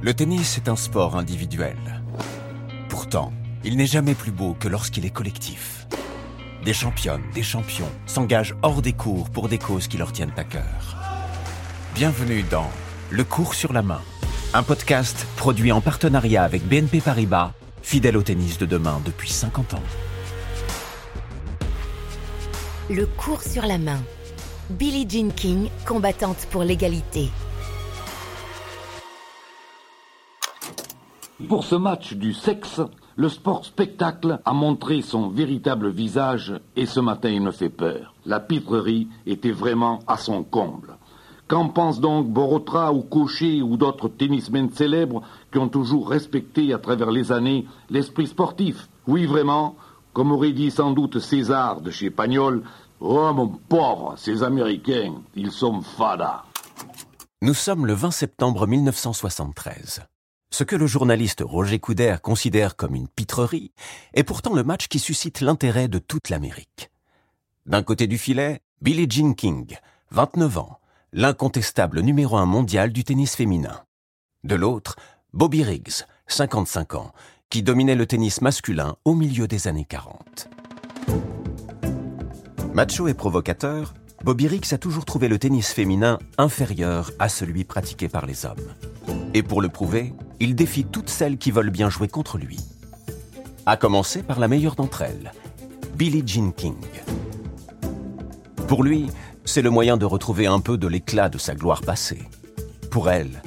Le tennis est un sport individuel. Pourtant, il n'est jamais plus beau que lorsqu'il est collectif. Des championnes, des champions s'engagent hors des cours pour des causes qui leur tiennent à cœur. Bienvenue dans Le cours sur la main, un podcast produit en partenariat avec BNP Paribas, fidèle au tennis de demain depuis 50 ans. Le cours sur la main. Billie Jean King, combattante pour l'égalité. Pour ce match du sexe, le sport spectacle a montré son véritable visage et ce matin il me fait peur. La pitrerie était vraiment à son comble. Qu'en pense donc Borotra ou Cochet ou d'autres tennismen célèbres qui ont toujours respecté à travers les années l'esprit sportif? Oui, vraiment, comme aurait dit sans doute César de chez Pagnol, Oh mon pauvre, ces Américains, ils sont fadas. Nous sommes le 20 septembre 1973. Ce que le journaliste Roger Couder considère comme une pitrerie est pourtant le match qui suscite l'intérêt de toute l'Amérique. D'un côté du filet, Billie Jean King, 29 ans, l'incontestable numéro un mondial du tennis féminin. De l'autre, Bobby Riggs, 55 ans, qui dominait le tennis masculin au milieu des années 40. Macho et provocateur, Bobby Riggs a toujours trouvé le tennis féminin inférieur à celui pratiqué par les hommes. Et pour le prouver, il défie toutes celles qui veulent bien jouer contre lui. À commencer par la meilleure d'entre elles, Billie Jean King. Pour lui, c'est le moyen de retrouver un peu de l'éclat de sa gloire passée. Pour elle,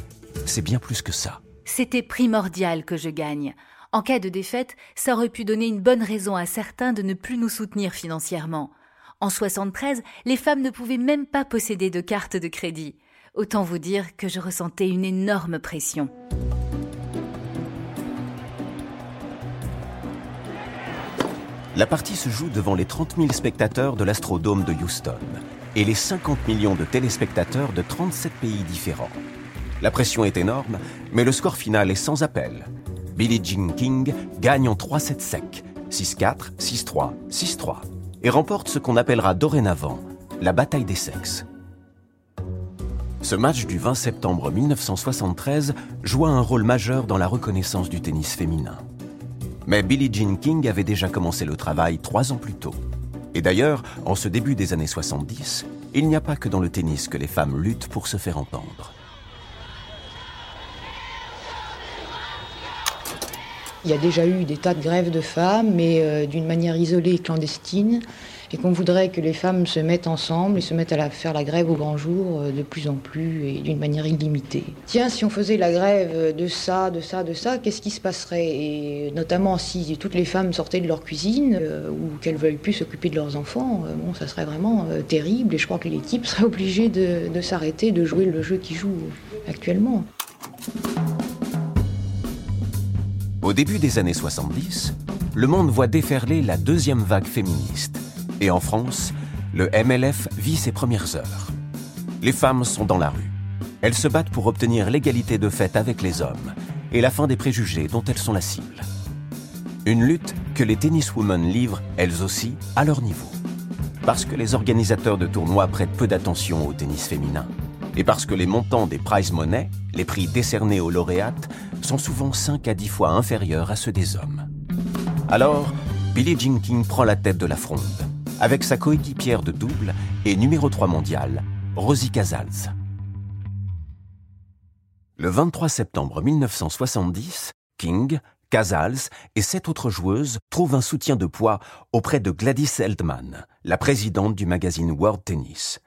c'est bien plus que ça. C'était primordial que je gagne. En cas de défaite, ça aurait pu donner une bonne raison à certains de ne plus nous soutenir financièrement. En 73, les femmes ne pouvaient même pas posséder de carte de crédit. Autant vous dire que je ressentais une énorme pression. La partie se joue devant les 30 000 spectateurs de l'Astrodome de Houston et les 50 millions de téléspectateurs de 37 pays différents. La pression est énorme, mais le score final est sans appel. Billie Jean King gagne en 3 sets secs, 6-4, 6-3, 6-3, et remporte ce qu'on appellera dorénavant la bataille des sexes. Ce match du 20 septembre 1973 joua un rôle majeur dans la reconnaissance du tennis féminin. Mais Billie Jean King avait déjà commencé le travail trois ans plus tôt. Et d'ailleurs, en ce début des années 70, il n'y a pas que dans le tennis que les femmes luttent pour se faire entendre. Il y a déjà eu des tas de grèves de femmes, mais euh, d'une manière isolée et clandestine et qu'on voudrait que les femmes se mettent ensemble et se mettent à faire la grève au grand jour euh, de plus en plus et d'une manière illimitée. Tiens, si on faisait la grève de ça, de ça, de ça, qu'est-ce qui se passerait? Et notamment si toutes les femmes sortaient de leur cuisine euh, ou qu'elles veuillent plus s'occuper de leurs enfants, bon, ça serait vraiment terrible et je crois que l'équipe serait obligée de, de s'arrêter de jouer le jeu qu'ils jouent actuellement. Au début des années 70, le monde voit déferler la deuxième vague féministe et en France, le MLF vit ses premières heures. Les femmes sont dans la rue. Elles se battent pour obtenir l'égalité de fait avec les hommes et la fin des préjugés dont elles sont la cible. Une lutte que les tenniswomen livrent, elles aussi, à leur niveau. Parce que les organisateurs de tournois prêtent peu d'attention au tennis féminin. Et parce que les montants des prize money, les prix décernés aux lauréates, sont souvent 5 à 10 fois inférieurs à ceux des hommes. Alors, Billie Jean King prend la tête de la fronde avec sa coéquipière de double et numéro 3 mondial, Rosie Casals. Le 23 septembre 1970, King, Casals et sept autres joueuses trouvent un soutien de poids auprès de Gladys Heldman, la présidente du magazine World Tennis.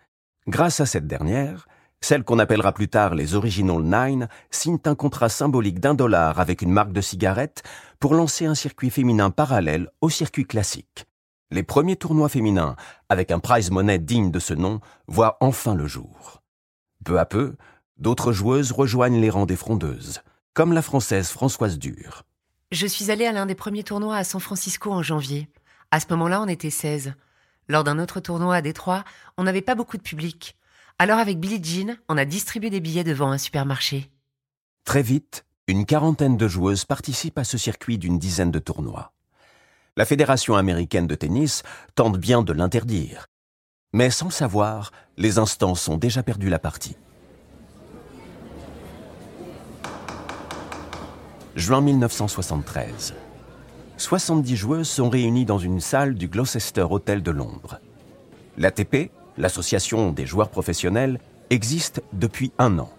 Grâce à cette dernière, celle qu'on appellera plus tard les Original Nine signent un contrat symbolique d'un dollar avec une marque de cigarettes pour lancer un circuit féminin parallèle au circuit classique les premiers tournois féminins, avec un prize money digne de ce nom, voient enfin le jour. Peu à peu, d'autres joueuses rejoignent les rangs des frondeuses, comme la française Françoise Dure. Je suis allée à l'un des premiers tournois à San Francisco en janvier. À ce moment-là, on était 16. Lors d'un autre tournoi à Détroit, on n'avait pas beaucoup de public. Alors avec Billie Jean, on a distribué des billets devant un supermarché. Très vite, une quarantaine de joueuses participent à ce circuit d'une dizaine de tournois. La Fédération américaine de tennis tente bien de l'interdire. Mais sans le savoir, les instances ont déjà perdu la partie. Juin 1973. 70 joueuses sont réunies dans une salle du Gloucester Hotel de Londres. L'ATP, l'association des joueurs professionnels, existe depuis un an.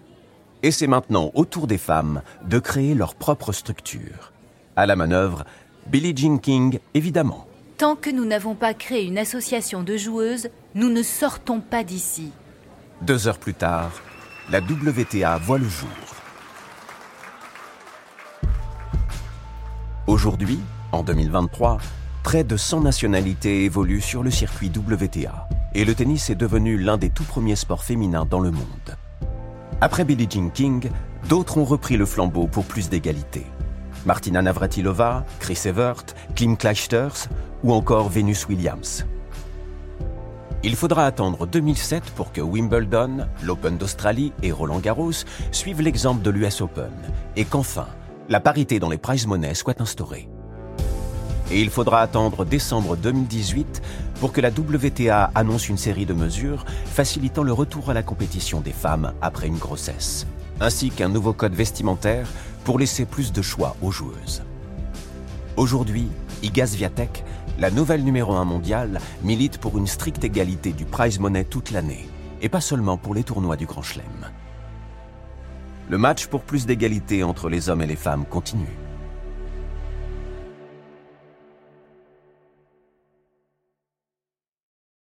Et c'est maintenant au tour des femmes de créer leur propre structure. À la manœuvre, Billie Jean King, évidemment. Tant que nous n'avons pas créé une association de joueuses, nous ne sortons pas d'ici. Deux heures plus tard, la WTA voit le jour. Aujourd'hui, en 2023, près de 100 nationalités évoluent sur le circuit WTA et le tennis est devenu l'un des tout premiers sports féminins dans le monde. Après Billie Jean King, d'autres ont repris le flambeau pour plus d'égalité. Martina Navratilova, Chris Evert, Kim Clijsters ou encore Venus Williams. Il faudra attendre 2007 pour que Wimbledon, l'Open d'Australie et Roland Garros suivent l'exemple de l'US Open et qu'enfin, la parité dans les prize money soit instaurée. Et il faudra attendre décembre 2018 pour que la WTA annonce une série de mesures facilitant le retour à la compétition des femmes après une grossesse, ainsi qu'un nouveau code vestimentaire pour laisser plus de choix aux joueuses. Aujourd'hui, Iga Swiatek la nouvelle numéro 1 mondiale milite pour une stricte égalité du prize money toute l'année, et pas seulement pour les tournois du Grand Chelem. Le match pour plus d'égalité entre les hommes et les femmes continue.